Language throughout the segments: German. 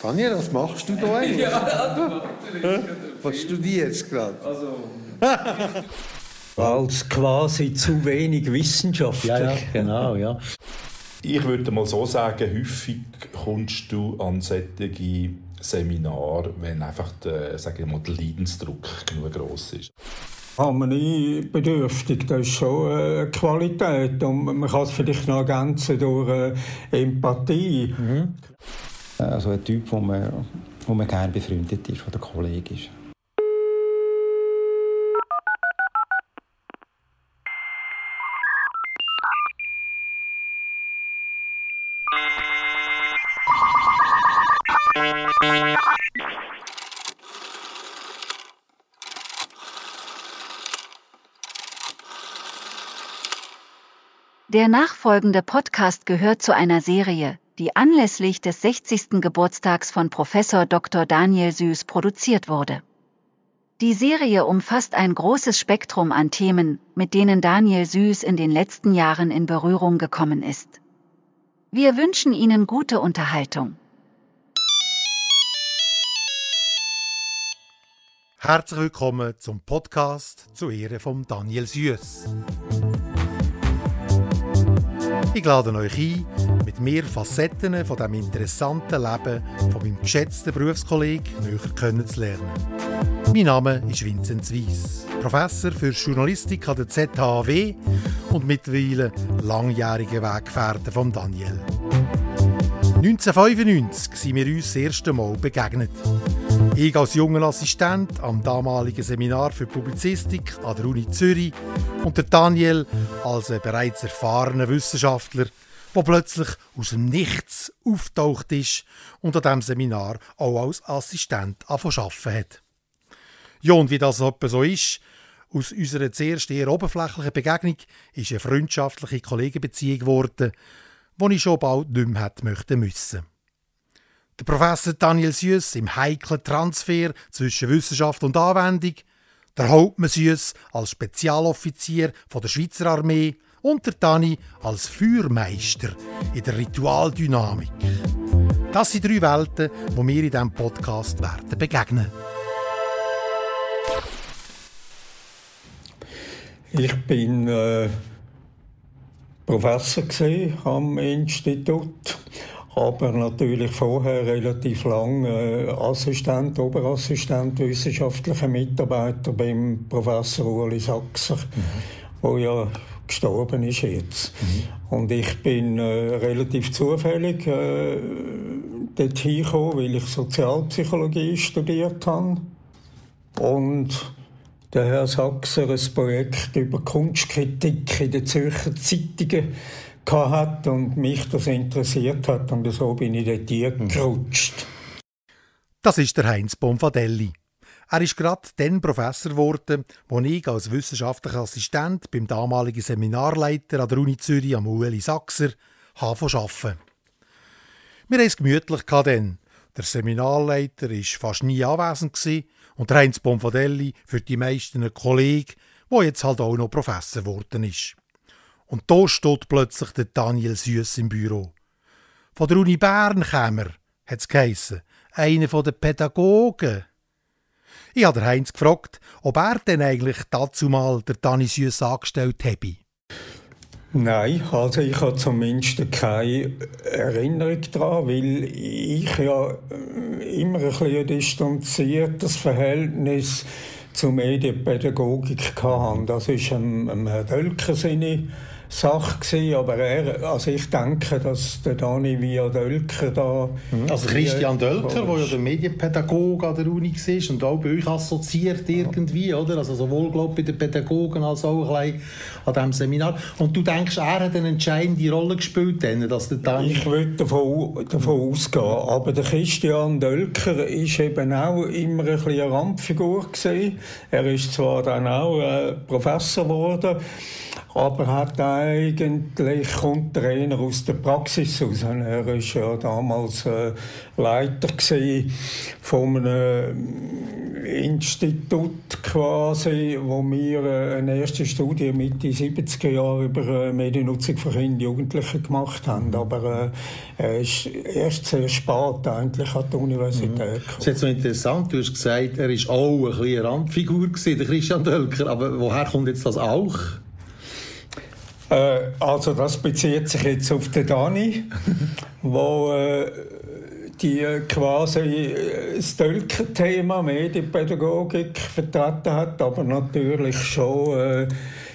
Daniel, was machst du da eigentlich? Ja, Was studierst du gerade? Also, Als quasi zu wenig Wissenschaftler. Ja, ja, genau, ja. Ich würde mal so sagen, häufig kommst du an solche Seminare, wenn einfach der, sage ich mal, der Leidensdruck genug gross ist. Harmoniebedürftig, das ist schon eine Qualität. Und man kann es vielleicht noch ergänzen durch äh, Empathie. Also ein Typ, wo man, wo man gerne befreundet ist, wo der Kollege ist. Der nachfolgende Podcast gehört zu einer Serie, die anlässlich des 60. Geburtstags von Professor Dr. Daniel Süß produziert wurde. Die Serie umfasst ein großes Spektrum an Themen, mit denen Daniel Süß in den letzten Jahren in Berührung gekommen ist. Wir wünschen Ihnen gute Unterhaltung. Herzlich willkommen zum Podcast zu Ehre von Daniel Süß. Ich lade euch ein, mit mir Facetten von dem interessanten Leben von meinem geschätzten Berufskollegen näher kennenzulernen. Mein Name ist Vinzenz Weiss, Professor für Journalistik an der ZHW und mittlerweile langjähriger Weggefährte von Daniel. 1995 sind wir uns das erste Mal begegnet. Ich als junger Assistent am damaligen Seminar für Publizistik an der Uni Zürich und der Daniel als ein bereits erfahrener Wissenschaftler, der plötzlich aus dem Nichts auftaucht ist und an diesem Seminar auch als Assistent angefangen hat. Ja, und wie das so ist, aus unserer zuerst eher oberflächlichen Begegnung ist eine freundschaftliche Kollegenbeziehung geworden, die ich schon bald nicht mehr hätte müssen. Der Professor Daniel Süß im heiklen Transfer zwischen Wissenschaft und Anwendung, der Hauptmann Süß als Spezialoffizier von der Schweizer Armee und der Dani als Feuermeister in der Ritualdynamik. Das sind drei Welten, die wir in diesem Podcast werden begegnen. Ich bin äh, Professor am Institut, aber natürlich vorher relativ lang äh, Assistent, Oberassistent, wissenschaftlicher Mitarbeiter beim Professor Uli Sachser, wo ja gestorben ist jetzt. Und ich bin äh, relativ zufällig äh, dort hingekommen, weil ich Sozialpsychologie studiert habe. Und der Herr Sachser ein Projekt über Kunstkritik in den Zürcher Zeitungen hat und mich das interessiert hat und so bin ich dort gerutscht. Das ist der Heinz Bonfadelli. Er ist gerade dann Professor geworden, wo ich als wissenschaftlicher Assistent beim damaligen Seminarleiter an der Uni Zürich am Ueli Sachser habe arbeiten. Wir haben es gemütlich dann. Der Seminarleiter war fast nie anwesend und der Heinz Bonfadelli für die meisten ein Kollege, der jetzt halt auch noch Professor geworden ist. Und da steht plötzlich der Daniel Süß im Büro. Von der Uni Bern kam er, hat es geheissen. Einer der Pädagogen. Ich habe Heinz gefragt, ob er denn eigentlich dazu mal der Dani Süß angestellt habe. Nein, also ich habe zumindest keine Erinnerung daran, weil ich ja äh, immer ein bisschen distanziertes Verhältnis zur Medienpädagogik hatte. Das ist Herr Dölker seine Sache gewesen, aber er, also ich denke, dass der Dani via Dölker da... Also Christian Dölker, der ja der Medienpädagoge an der Uni war und auch bei euch assoziiert irgendwie, oder? Also sowohl, glaube bei den Pädagogen als auch ein bisschen an diesem Seminar. Und du denkst, er hat eine entscheidende Rolle gespielt, dann, dass der Dani... Ich würde davon, davon ausgehen, aber der Christian Dölker ist eben auch immer ein bisschen eine Randfigur gewesen. Er ist zwar dann auch äh, Professor geworden, aber hat eigentlich kommt der eher aus der Praxis raus. Er war ja damals äh, Leiter von einem Institut quasi, wo wir äh, eine erste Studie Mitte 70er Jahre über äh, Mediennutzung für Kinder und Jugendliche gemacht haben. Aber äh, er ist erst sehr spät eigentlich an der Universität mhm. gekommen. Das ist jetzt so interessant, du hast gesagt, er war auch ein eine Randfigur gewesen, der Christian Dölker. Aber woher kommt jetzt das auch? Äh, also das bezieht sich jetzt auf den Dani, wo äh, die quasi äh, das Dölker-Thema Medienpädagogik vertreten hat, aber natürlich schon äh,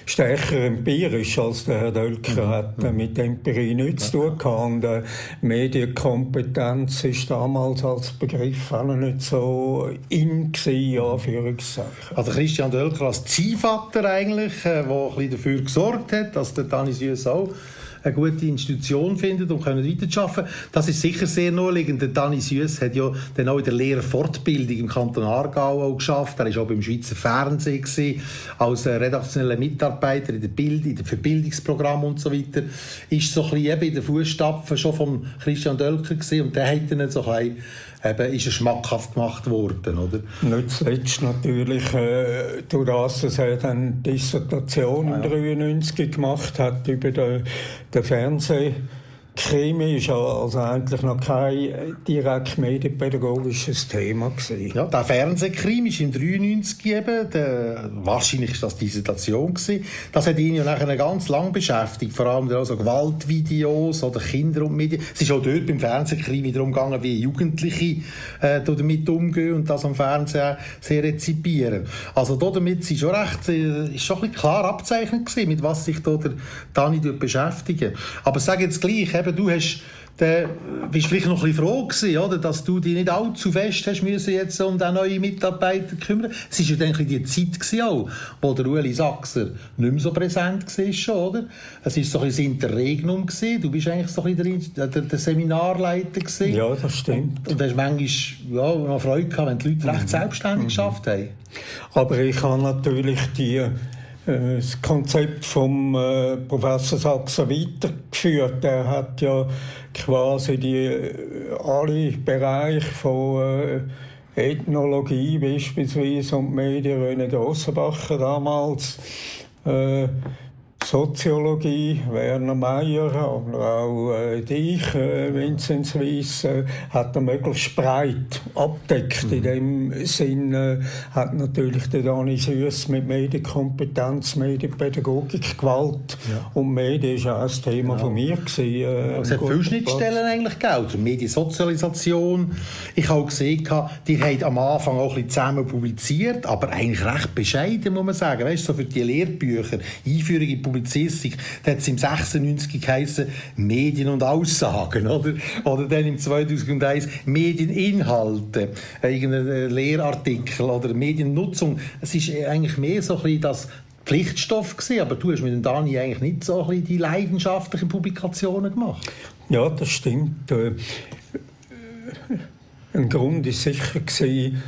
stärker empirisch als der Herr Dölker mhm. hat mhm. mit Empirie nichts zu tun gehabt. Und äh, Medienkompetenz ist damals als Begriff auch noch nicht so in gewesen, Anführungszeichen. Also Christian Dölker als Ziehvater eigentlich, der äh, ein bisschen dafür gesorgt hat, dass der Tanis auch eine gute Institution finden und können weiterarbeiten. Das ist sicher sehr naheliegend. Der Dani Süss hat ja dann auch in der Lehrerfortbildung im Kanton Aargau auch geschafft. Er war auch beim Schweizer Fernsehen gewesen, als redaktioneller Mitarbeiter in der Bild, in der Verbildungsprogramm und so weiter. Ist so ein bisschen eben in den Fußstapfen schon von Christian Dölker gewesen und der hat dann so ein eben ist er schmackhaft gemacht worden, oder? Nicht zuletzt natürlich äh, durch das, dass er dann Dissertation ah, ja. 93 gemacht hat über den, den Fernsehen Krimi ist also eigentlich noch kein direkt medienpädagogisches Thema gewesen. Ja, der Fernsehkrimi ist im 93 eben, der, wahrscheinlich ist das die Dissertation gewesen. Das hat ihn ja nachher ganz lang beschäftigt, vor allem also Gewaltvideos oder Kinder und Medien. Es ist auch dort beim Fernsehkrimi darum gegangen, wie Jugendliche äh, damit umgehen und das am Fernsehen sehr rezipieren. Also damit ist schon recht, äh, ist schon ein bisschen klar abzeichnet gewesen, mit was sich da der Dani beschäftigen. Aber sag jetzt gleich, eben, du hast dann bist vielleicht noch ein bisschen froh gewesen, oder, dass du dich nicht allzu fest hast müssen jetzt um den neuen Mitarbeiter kümmern. Es war ja dann die Zeit gewesen auch, wo der Ueli Sachser nicht mehr so präsent war schon, oder? Es war so ein bisschen das Interregnum gewesen. Du bist eigentlich so ein bisschen der, der, der Seminarleiter gewesen. Ja, das stimmt. Und, und hast manchmal ja, noch Freude gehabt, wenn die Leute recht mhm. selbstständig mhm. geschafft haben. Aber ich habe natürlich die das Konzept vom äh, Professor Sachsen weitergeführt. Er hat ja quasi die äh, alle Bereiche von äh, Ethnologie beispielsweise und Medien René Grossenbacher damals äh, Soziologie, Werner Meyer oder auch äh, dich, äh, Vinzenz Weiss, äh, hat er möglichst breit abdeckt. Mhm. In dem Sinn äh, hat natürlich der Dani Süß mit Medienkompetenz, Medienpädagogik, Gewalt ja. und Medien ist auch ein Thema genau. von mir gewesen. Äh, es hat viele Schnittstellen eigentlich gegeben, also Mediensozialisation. Ich habe auch gesehen, die haben am Anfang auch ein bisschen zusammen publiziert, aber eigentlich recht bescheiden, muss man sagen. Weißt, so für die Lehrbücher, Einführung in Publizistik, da hat es im 96 geheißen Medien und Aussagen, oder? Oder dann im 2001 Medieninhalte, irgendein Lehrartikel oder Mediennutzung. Es ist eigentlich mehr so ein bisschen das Pflichtstoff gewesen, aber du hast mit dem Dani eigentlich nicht so ein bisschen die leidenschaftlichen Publikationen gemacht. Ja, das stimmt. Äh, ein Grund ist sicher gewesen,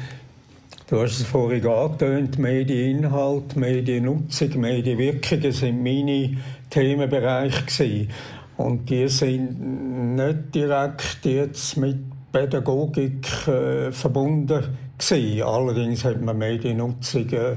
Du hast es vorhin angetönt, Medieninhalt, Mediennutzung, Medienwirkungen sind meine Themenbereiche gewesen. Und die sind nicht direkt jetzt mit Pädagogik äh, verbunden gewesen. Allerdings hat man Mediennutzung äh,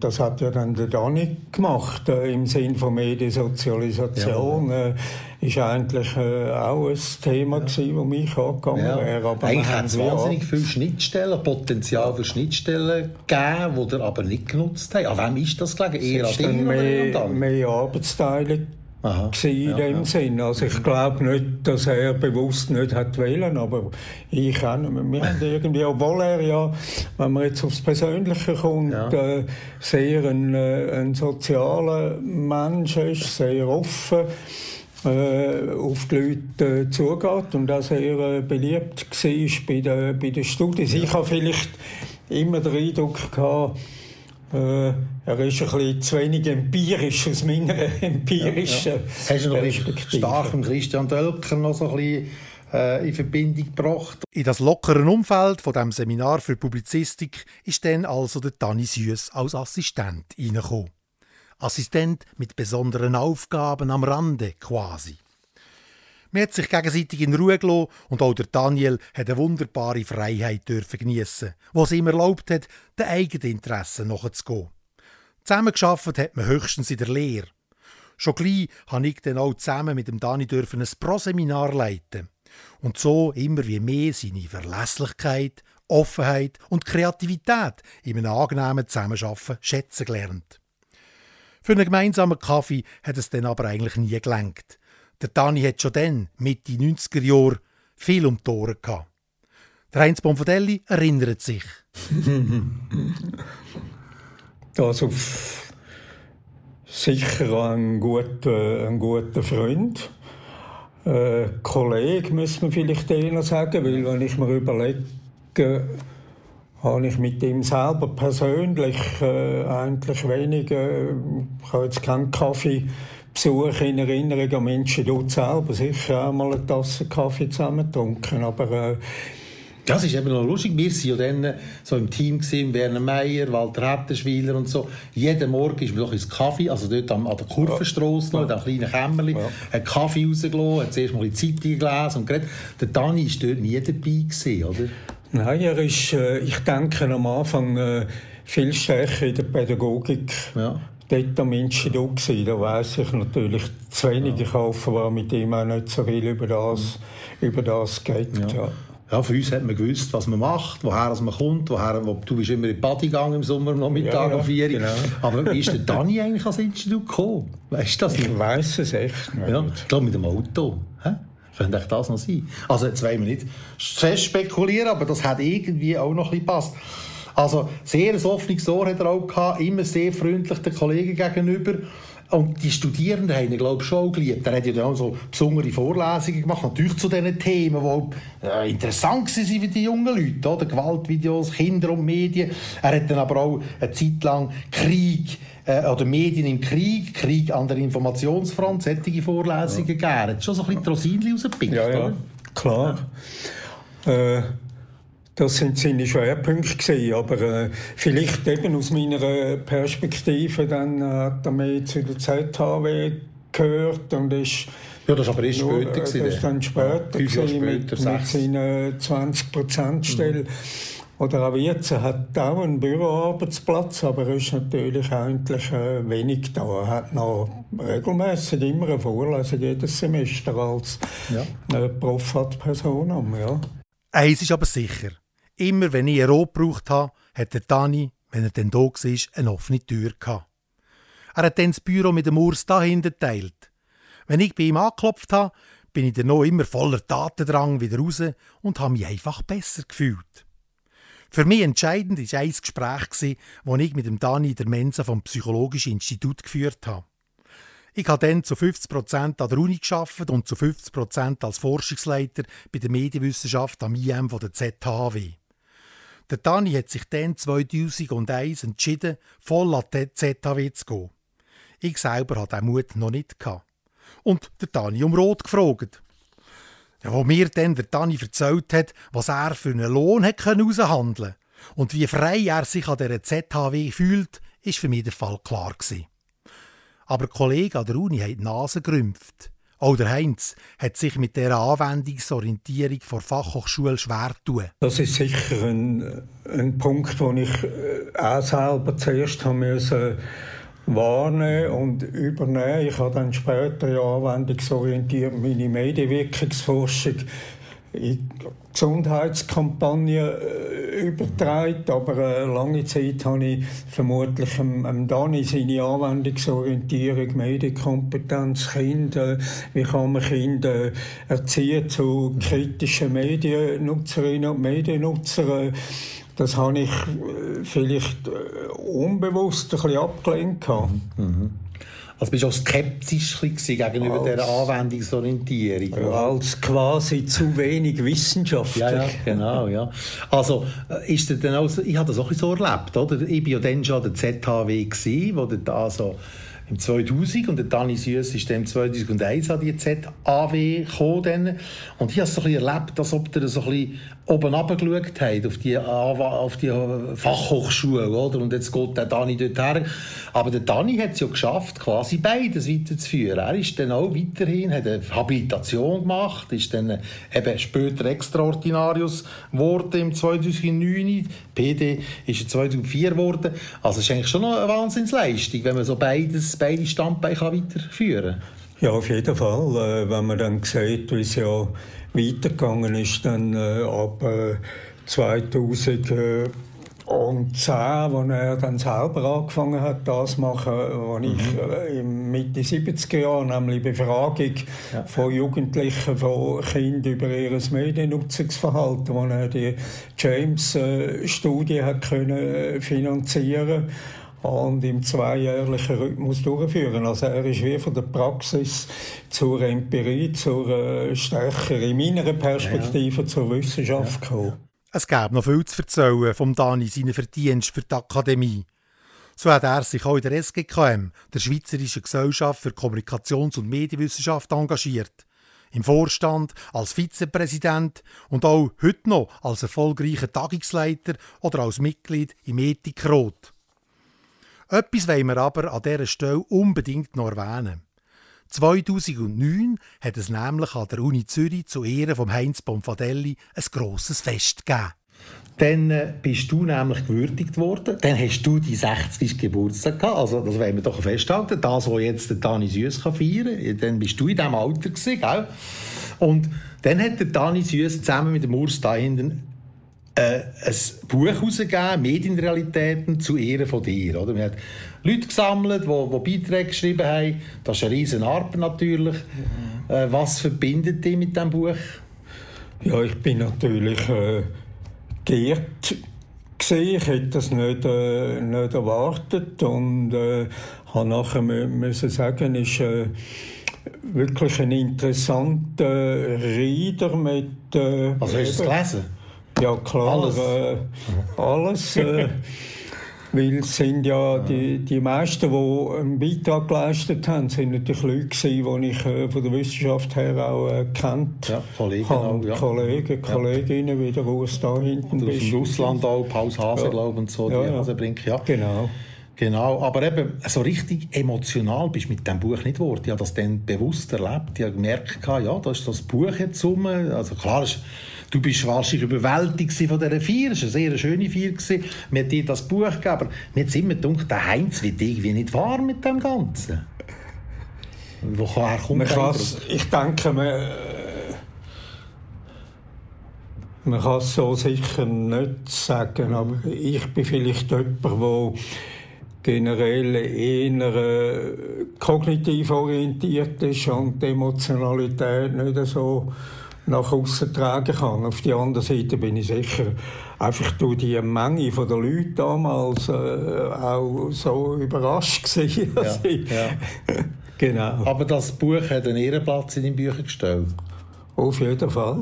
das hat ja dann der Dani gemacht, äh, im Sinn von Mediensozialisation. Ja. Äh, ist eigentlich äh, auch ein Thema ja. das mich angegangen ja. wäre. Aber eigentlich hat es wahnsinnig viele Schnittstellen, Potenzial für Schnittstellen gegeben, die er aber nicht genutzt haben. An wem ist das gelegen? Eher an dir mehr, mehr Arbeitsteilung Aha, in dem ja. Sinn. Also ich glaube nicht, dass er bewusst nicht hat wählen, aber ich auch nicht. Wir haben irgendwie, obwohl er ja, wenn man jetzt aufs Persönliche kommt, ja. äh, sehr ein, äh, ein sozialer Mensch ist, sehr offen äh, auf die Leute äh, zugeht und auch sehr äh, beliebt war bei den, bei den Studien. Ja. Ich habe vielleicht immer den Eindruck gehabt, äh, er ist ein bisschen zu wenig empirisch aus meiner empirischen ja, ja. Hast du noch stark mit Christian Dölker noch so ein bisschen äh, in Verbindung gebracht? In das lockere Umfeld von dem Seminar für Publizistik ist dann also der Dani Süß als Assistent reingekommen. Assistent mit besonderen Aufgaben am Rande quasi. Man hat sich gegenseitig in Ruhe gelassen und auch der Daniel hat eine wunderbare Freiheit dürfen geniessen, was ihm erlaubt hat, den eigenen Interessen nachzugehen. Zusammengearbeitet hat man höchstens in der Lehre. Schon gleich habe ich dann auch zusammen mit dem Dani dürfen ein Proseminar leiten und so immer wie mehr seine Verlässlichkeit, Offenheit und Kreativität in einem angenehmen Zusammenarbeiten schätzen gelernt. Für einen gemeinsamen Kaffee hat es dann aber eigentlich nie gelangt. Der Dani hat schon dann, Mitte 90er Jahre, viel um Ohren gehabt. Der Heinz Bonfadelli erinnert sich. auf sicher ein guter, ein guter Freund. Äh, Kollege, müssen wir vielleicht eher sagen, weil wenn ich mir überlege, habe ich mit ihm selber persönlich äh, eigentlich weniger, ich habe jetzt keinen Kaffeebesuch in Erinnerung an Menschen dort selber, sicher auch mal eine Tasse Kaffee zusammen getrunken, aber äh, das ist eben noch lustig. Wir waren ja dann so im Team, gewesen, Werner Meyer, Walter Hettenschwiler und so. Jeden Morgen ist man doch ins Kaffee, also dort an der Kurvenstrasse noch, in diesem kleinen Kämmerchen, ja. hat Kaffee rausgelassen, hat zuerst mal die Zeitung gelesen und geredet. Der Dani war dort nie dabei, gewesen, oder? Nein, er ist, äh, ich denke, am Anfang äh, viel stärker in der Pädagogik. Ja dort am Menschen gewesen. Da weiss ich natürlich zu wenig. Ich hoffe, war mit ihm auch nicht so viel über das, über das geht. Ja. Ja. Für uns hat man gewusst, was man macht, woher man kommt, woher, wo, du bist immer in die Party gegangen im Sommer am Nachmittag ja, um vier genau. Aber wie ist der Dani eigentlich ans Institut gekommen? Weißt du das nicht? Ich weiss es echt nicht. Ja, ich glaube mit dem Auto. Hä? Könnte das noch sein? Also jetzt wollen wir nicht fest spekulieren, aber das hat irgendwie auch noch ein bisschen gepasst. Also sehr ein offenes Ohr hat er auch gehabt, immer sehr freundlich den Kollegen gegenüber. Und die Studierenden haben ihn, glaube ich, schon geliebt. Er hat ja dann auch so besondere Vorlesungen gemacht, natürlich zu diesen Themen, die äh, interessant waren für die jungen Leute. Oder? Gewaltvideos, Kinder und Medien. Er hat dann aber auch eine Zeit lang Krieg äh, oder Medien im Krieg, Krieg an der Informationsfront, solche Vorlesungen ja. gegeben. Er hat schon so ein bisschen die Rosinchen rausgepickt, ja, ja. Klar. Ja. Äh das sind seine Schwerpunkte gewesen, aber äh, vielleicht eben aus meiner Perspektive dann hat er mehr zu der ZHW gehört und ist ja, das war aber erst später. Das ist dann später, ja, später mit, mit seiner 20%-Stelle. Mhm. Oder auch jetzt, er hat auch einen Büroarbeitsplatz, aber er ist natürlich eigentlich äh, wenig da. Er hat noch regelmäßig immer eine Vorlesung jedes Semester als ja. äh, Prof hat Personam. Ja. Eins ist aber sicher. Immer wenn ich ein Rot gebraucht habe, hat der Dani, wenn er dann da war, eine offene Tür gehabt. Er hat dann das Büro mit dem Urs dahinter geteilt. Wenn ich bei ihm angeklopft habe, bin ich dann noch immer voller Tatendrang wieder raus und habe mich einfach besser gefühlt. Für mich entscheidend war ein Gespräch, das ich mit dem Dani der Mensa vom Psychologischen Institut geführt habe. Ich habe dann zu 50% an der Uni geschafft und zu 50% als Forschungsleiter bei der Medienwissenschaft am IM von der ZHW. Der Dani hat sich dann 2001 entschieden, voll an die ZHW zu gehen. Ich selber hatte diesen Mut noch nicht. Gehabt. Und der Dani um Rot gefragt. Ja, wo mir dann der Dani erzählt hat, was er für einen Lohn hat aushandeln und wie frei er sich an dieser ZHW fühlt, ist für mich der Fall klar gewesen. Aber Kollegen an der Uni haben die Nase gerümpft. Auch der Heinz hat sich mit der Anwendungsorientierung vor Fachhochschule schwer tun. Das ist sicher ein, ein Punkt, den ich äh, auch selber zuerst haben müssen wahrnehmen und übernehmen. Ich habe dann später ja anwendungsorientiert meine Medienwirkungsforschung in Gesundheitskampagnen äh, übertragen, aber äh, lange Zeit habe ich vermutlich am Dani seine Anwendungsorientierung, Medienkompetenz, Kinder, wie kann man Kinder erziehen zu kritischen Mediennutzerinnen und Mediennutzern, das habe ich äh, vielleicht äh, unbewusst ein bisschen abgelehnt. Mhm. Also bist du auch skeptisch gegenüber als, dieser Anwendungsorientierung? Ja, als quasi zu wenig Wissenschaftler. Ja, ja, genau, ja. Also, äh, ist denn auch, ich habe das auch so erlebt, oder? Ich war ja dann schon der ZHW, gewesen, wo da so im 2000 und der Dani Süss ist dann 2001 an die ZAW gekommen. Und ich habe so ein bisschen erlebt, als ob der so ein bisschen oben runtergeschaut hat, auf die, auf die Fachhochschule, oder? Und jetzt geht der Dani her. Aber der Dani hat es ja geschafft, quasi beides weiterzuführen. Er ist dann auch weiterhin, hat eine Habilitation gemacht, ist dann eben später Extraordinarius geworden im 2009. PD ist er 2004 geworden. Also es ist eigentlich schon eine Wahnsinnsleistung, wenn man so beides, beide Standbeine weiterführen kann. Ja, auf jeden Fall. Äh, wenn man dann sieht, wie es ja weitergegangen ist, dann äh, ab äh, 2010, wo er dann selber angefangen hat, das zu machen, was ich mhm. äh, in Mitte 70er Jahren, nämlich Befragung ja. von Jugendlichen, von Kindern über ihr Mediennutzungsverhalten, wo er die James-Studie hat können äh, finanzieren und im zweijährlichen Rhythmus durchführen. Also er ist wie von der Praxis zur Empirie, zur äh, stärker in meiner Perspektive ja. zur Wissenschaft ja. gekommen. Es gäbe noch viel zu erzählen vom Dani seinen Verdienst für die Akademie. So hat er sich auch in der SGKM, der Schweizerischen Gesellschaft für Kommunikations- und Medienwissenschaft, engagiert. Im Vorstand, als Vizepräsident und auch heute noch als erfolgreicher Tagungsleiter oder als Mitglied im Ethikrat. Etwas wollen wir aber an dieser Stelle unbedingt noch erwähnen. 2009 hat es nämlich an der Uni Zürich zu Ehren von Heinz Bonfadelli ein grosses Fest gegeben. Dann äh, bist du nämlich gewürdigt worden. Dann hast du die 60. Geburtstag gehabt. Also, das wollen wir doch festhalten. Das, was jetzt der Dani Süss feiern kann. Dann bist du in diesem Alter gewesen, gell? Und dann hat der Dani Süss zusammen mit dem Urs da hinten äh, ein Buch herausgegeben, Medienrealitäten zu Ehren von dir. Oder? Man hat Leute gesammelt, die, die Beiträge geschrieben haben. Das ist eine riesen Arbeit natürlich. Äh, was verbindet dich mit diesem Buch? Ja, ich bin natürlich äh, gesehen. Ich hätte das nicht, äh, nicht erwartet und äh, habe nachher müssen sagen, ist äh, wirklich ein interessanter Reader mit. Äh, also hast du es gelesen? Ja, klar. Alles. Äh, alles äh, weil es sind ja die, die meisten, die einen Beitrag geleistet haben, sind natürlich Leute gewesen, die ich äh, von der Wissenschaft her auch äh, kennt ja, Kollegen auch, ja. Kollegen, Kolleginnen, wie der Urs da hinten und Aus Russland auch, Paul Hase, ja. glaube und so, ja, die Hasebrink, ja. Genau. Genau, aber eben so richtig emotional bist du mit dem Buch nicht geworden. Ich habe das dann bewusst erlebt. Ich habe gemerkt, ja, da ist das Buch jetzt rum. Also klar, ist Du bist wahrscheinlich überwältigt von dieser Feier. Es war eine sehr schöne Feier. Wir haben dir das Buch gegeben, aber mir hat immer gedacht, der Heinz wird irgendwie nicht wahr mit dem Ganzen. Woher kommt man Ich denke, man, man kann es so sicher nicht sagen, aber ich bin vielleicht jemand, der generell eher äh, kognitiv orientiert ist und die Emotionalität nicht so nach außen tragen kann. Auf der anderen Seite bin ich sicher einfach durch die Menge der Leute damals äh, auch so überrascht gewesen. Ja, ja. genau. Aber das Buch hat einen Ehrenplatz in den Büchern gestellt. Auf jeden Fall.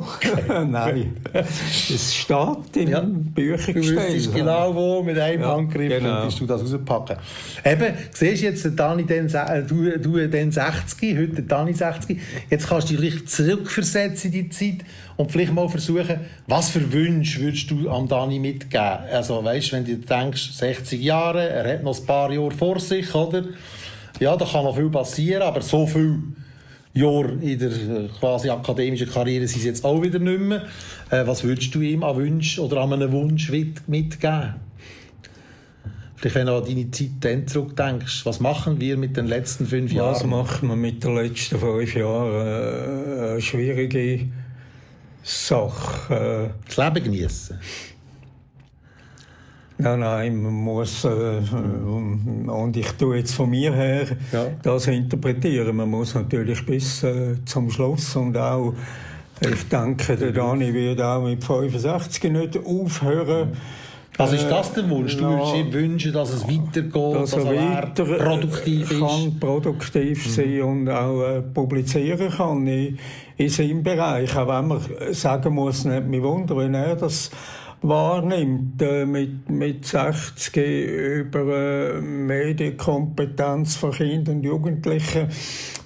Nein. Es steht im ja. Büchergestell. Du wüsstest genau wo, mit einem ja, Handgriff genau. könntest du das rauspacken. Eben, siehst jetzt, der Dani den, äh, du, du den 60, heute der Dani 60, jetzt kannst du dich zurückversetzen in die Zeit und vielleicht mal versuchen, was für Wünsche würdest du am Dani mitgeben? Also, weißt wenn du denkst, 60 Jahre, er hat noch ein paar Jahre vor sich, oder? Ja, da kann noch viel passieren, aber so viel Jahr in der äh, quasi akademischen Karriere sind sie jetzt auch wieder nicht mehr. Äh, was würdest du ihm an Wunsch oder an einen Wunsch mitgeben? Vielleicht, wenn du an deine Zeit dann zurückdenkst, was machen wir mit den letzten fünf Jahren? Was machen wir mit den letzten fünf Jahren? Äh, eine schwierige Sache. Das Leben genießen. Nein, nein, man muss, äh, und ich tue jetzt von mir her ja. das interpretieren. Man muss natürlich bis äh, zum Schluss und auch, ich denke, der Dani wird auch mit 65 nicht aufhören. Was ist das der Wunsch? Du würdest ihm wünschen, dass es weitergeht, dass, dass er weiter produktiv ist? kann produktiv mhm. sein und auch äh, publizieren kann in, in seinem Bereich. Auch wenn man sagen muss, nicht mich wundern, wenn er das wahrnimmt, äh, mit, mit 60 über äh, Medienkompetenz von Kindern und Jugendlichen,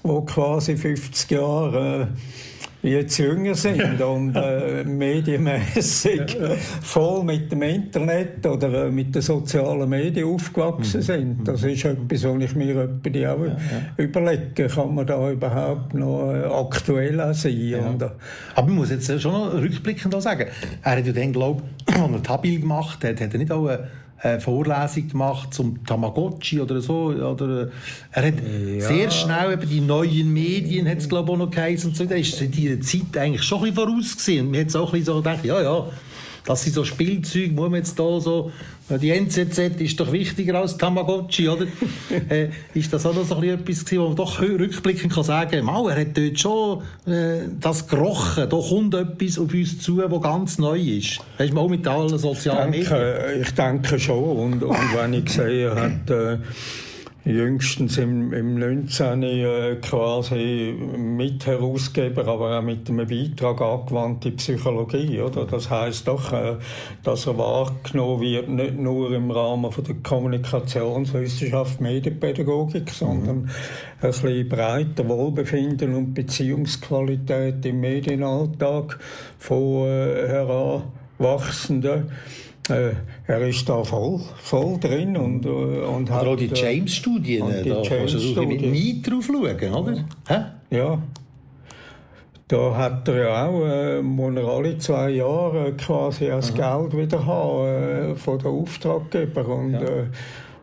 die quasi 50 Jahre äh, jetzt jünger sind und äh, medienmäßig voll mit dem Internet oder äh, mit den sozialen Medien aufgewachsen sind. Das ist etwas, was ich mir die auch ja, ja. überlege. Kann man da überhaupt noch äh, aktuell sein? Ja. Und, äh, Aber man muss jetzt schon noch rückblickend sagen, er hat ja dann, glaube ich, als er Tabil gemacht hat, hat er nicht auch eine eine Vorlesung gemacht zum Tamagotchi oder so. Oder, er hat ja. sehr schnell eben die neuen Medien, hat es glaube ich auch noch geheißen, und so. Da ist in dieser Zeit eigentlich schon ein bisschen voraus gewesen. Man hat auch ein bisschen so gedacht, ja, ja, das sind so Spielzeuge, muss man jetzt da so die NZZ ist doch wichtiger als Tamagotchi, oder? äh, ist das auch noch so etwas gewesen, wo man doch rückblickend kann sagen, mal, er hat dort schon äh, das gerochen, da kommt etwas auf uns zu, was ganz neu ist. Weißt du, auch mit allen sozialen ich denke, Medien? Ich denke schon, und, und wenn ich sehe, hat... Jüngstens im, im 19. Äh, quasi Mitherausgeber, aber auch mit einem Beitrag angewandte Psychologie. Oder? Das heißt doch, äh, dass er wahrgenommen wird, nicht nur im Rahmen von der Kommunikationswissenschaft, Medienpädagogik, mhm. sondern ein bisschen breiter Wohlbefinden und Beziehungsqualität im Medienalltag von äh, Heranwachsenden äh, er ist da voll, voll drin und, äh, und hat... auch die äh, James-Studien, da James kannst du mit nie drauf schauen, oder? Ja. ja. Da hat er ja auch, äh, muss er alle zwei Jahre quasi das Geld wieder haben äh, von den Auftraggeber und ja.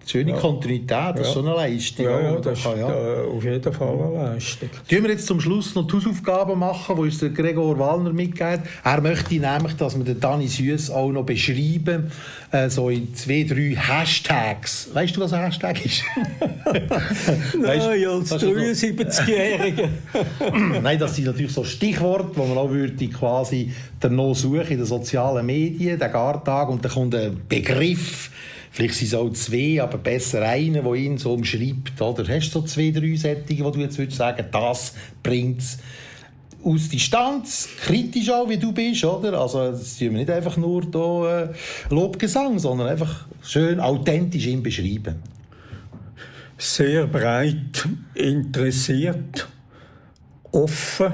Schöne ja. Kontinuität, das ist schon eine Leistung. Ja, ja das kann, ist ja. auf jeden Fall eine Leistung. Tun wir jetzt zum Schluss noch die Hausaufgaben machen, die uns der Gregor Wallner mitgeht. Er möchte nämlich, dass wir den Dani Süß auch noch beschreiben, äh, so in zwei, drei Hashtags. Weißt du, was ein Hashtag ist? Nein, als 73-Jährige. Nein, das sind natürlich so Stichworte, wo man auch würde quasi danach suchen in den sozialen Medien, den Gartag, und dann kommt ein Begriff, Vielleicht sind es auch zwei, aber besser einer, der ihn so umschreibt. Oder hast du so zwei, drei Sättige, wo du jetzt würdest sagen, das bringt es aus Distanz, kritisch auch, wie du bist, oder? Also, das tun wir nicht einfach nur da, äh, Lobgesang, sondern einfach schön authentisch ihn beschreiben. Sehr breit interessiert, offen,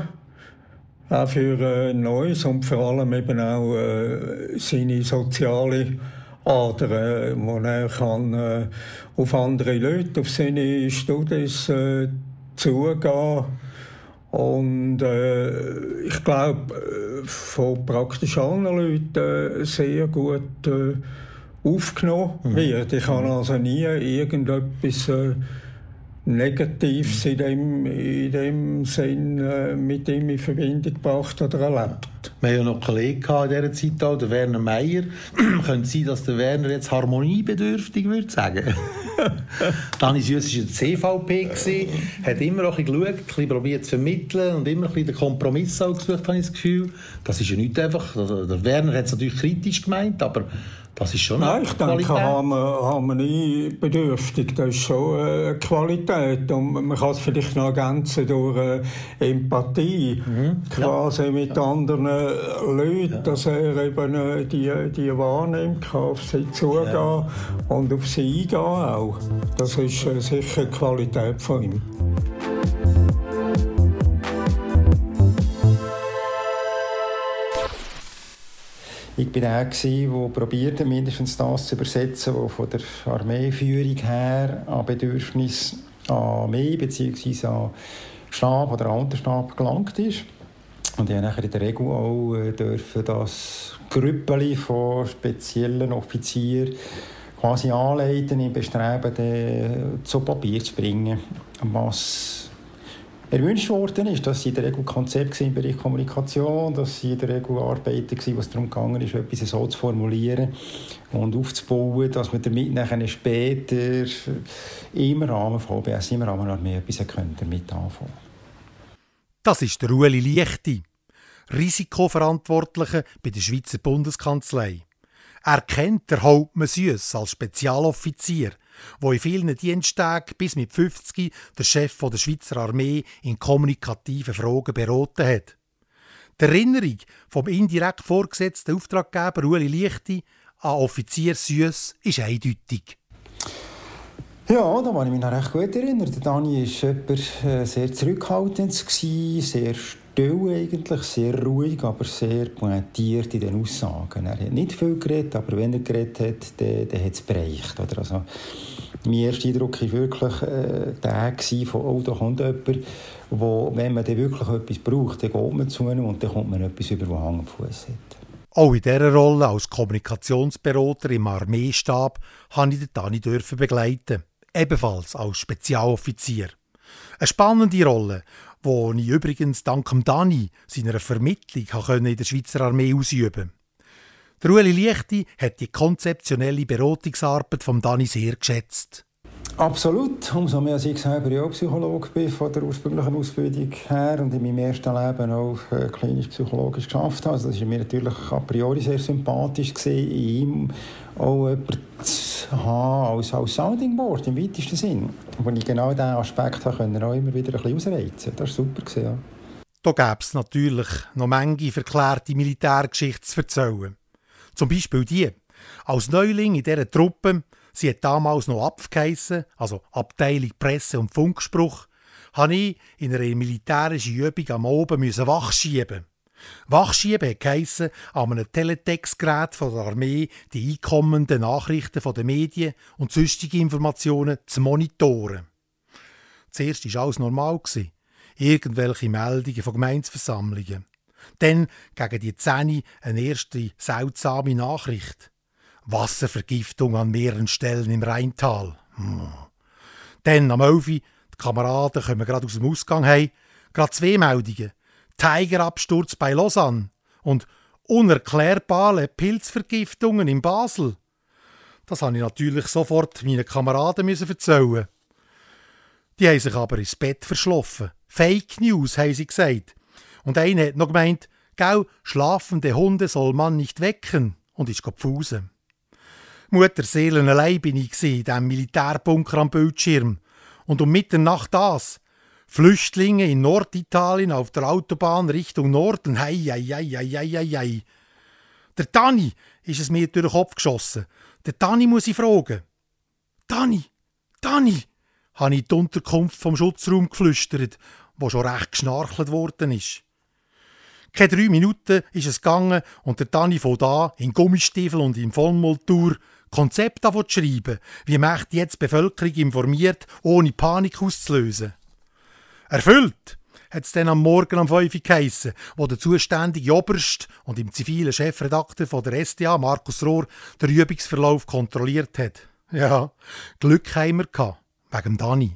auch für äh, Neues und vor allem eben auch äh, seine soziale Ader, wo er kann, äh, auf andere Leute, auf seine Studis äh, zugehen und äh, ich glaube, äh, von praktisch allen Leuten äh, sehr gut äh, aufgenommen mhm. wird. Ich habe also nie irgendetwas Negatives in dem, in dem Sinn mit ihm in Verbindung gebracht oder erlebt. Wir haben ja noch einen Kollegen in dieser Zeit, auch, der Werner Meier. Könnte sein, dass der Werner jetzt harmoniebedürftig würde sagen. Dani Süß war der CVP, gewesen, hat immer auch ein bisschen geschaut, ein probiert zu vermitteln und immer ein bisschen den Kompromiss auch gesucht, habe ich das Gefühl. Das ist ja nicht einfach, also der Werner hat es natürlich kritisch gemeint, aber das ist schon Nein, ich denke, harmoniebedürftig, das ist schon eine äh, Qualität. Und man kann es vielleicht noch ergänzen durch äh, Empathie, mhm. quasi ja. mit anderen Leuten, ja. dass er eben die, die wahrnimmt, kann auf sie zugehen ja. und auf sie eingehen auch. Das ist äh, sicher eine Qualität von ihm. Ich war der, der probierte, mindestens das zu übersetzen, was von der Armeeführung her an Bedürfnis an Armee bzw. an Stab oder Unterstab gelangt ist. Und ich durfte in der Regel auch äh, dürfen das Grüppeli von speziellen Offizieren quasi anleiten, im Bestreben, zu Papier zu bringen, was erwünscht worden ist. Das waren in der Regel Konzepte im Bereich Kommunikation, das waren in der Regel Arbeiten, wo es darum ging, etwas so zu formulieren und aufzubauen, dass man damit nachher später im Rahmen von OBS, im Rahmen der Armee etwas damit anfangen Das ist der Ueli Liechti, Risikoverantwortlicher bei der Schweizer Bundeskanzlei. Er kennt der Hauptmann Süss als Spezialoffizier wo in vielen Diensttagen bis mit 50 der Chef der Schweizer Armee in kommunikativen Fragen beraten hat. Die Erinnerung vom indirekt vorgesetzten Auftraggeber Ueli Lichti an Offizier Süß ist eindeutig. Ja, da kann ich mich noch recht gut erinnern. Der Dani war jemand, äh, sehr zurückhaltend, sehr still eigentlich, sehr ruhig, aber sehr pointiert in den Aussagen. Er hat nicht viel geredet, aber wenn er geredet hat, dann, dann hat es bereicht. Oder? Also, mein erster Eindruck war wirklich äh, der von, oh, da kommt jemand, wo, wenn man dann wirklich etwas braucht, dann geht man zu ihm und dann kommt man etwas über, was Hang am Fuß hat. Auch in dieser Rolle als Kommunikationsberater im Armeestab durfte ich Dani begleiten ebenfalls als Spezialoffizier. Eine spannende Rolle, die ich übrigens dank Dani seiner Vermittlung in der Schweizer Armee ausüben Der Ueli Lichti hat die konzeptionelle Beratungsarbeit von Dani sehr geschätzt. Absolut. Umso mehr als ich selber auch Psychologe bin, von der ursprünglichen Ausbildung her und in meinem ersten Leben auch äh, klinisch-psychologisch geschafft habe. Also das war mir natürlich a priori sehr sympathisch, gewesen, in ihm auch jemanden zu haben als, als Sounding Board im weitesten Sinn. Wo ich genau diesen Aspekt auch immer wieder ein bisschen ausreizen Das war super. Gewesen, ja. Da gäbe es natürlich noch Menge verklärte Militärgeschichte zu erzählen. Zum Beispiel die. Als Neuling in dieser Truppe Sie hat damals noch abgeheissen, also Abteilung Presse und Funkspruch, habe ich in einer militärischen Übung am Oben wachschieben. Wachschieben geheissen, an einem Teletextgerät der Armee die einkommenden Nachrichten den Medien und sonstige Informationen zu monitoren. Zuerst war alles normal. Irgendwelche Meldungen von Gemeinsversammlungen. Dann gegen die Zähne eine erste seltsame Nachricht. Wasservergiftung an mehreren Stellen im Rheintal. Hm. Dann am 11 die Kameraden kommen gerade aus dem Ausgang heim, gerade zwei Meldungen. Tigerabsturz bei Lausanne und unerklärbare Pilzvergiftungen in Basel. Das habe ich natürlich sofort meinen Kameraden erzählen. Die haben sich aber ins Bett verschlafen. Fake News, haben sie gesagt. Und einer hat noch gemeint, gell, schlafende Hunde soll man nicht wecken und ist gepfusen. Mutterseelen allein bin ich in diesem Militärbunker am Bildschirm. Und um Mitternacht das. Flüchtlinge in Norditalien auf der Autobahn Richtung Norden. Hei, hei, hei, hei, hei. Der Dani ist es mir durch den Kopf geschossen. Der Dani muss ich fragen. Dani, Dani, habe ich die Unterkunft vom Schutzraum geflüstert, wo schon recht geschnarchelt worden ist. Keine drei Minuten ist es gegangen und der Dani von da in Gummistiefel und in Vollmultur Konzept zu schreiben, wie man jetzt die Bevölkerung informiert, ohne Panik auszulösen. Erfüllt! hat es dann am Morgen um 5 Uhr geheissen, wo der zuständige Oberst und im zivilen Chefredakteur von der SDA, Markus Rohr, den Übungsverlauf kontrolliert hat. Ja, Glück haben wir gehabt, wegen Dani.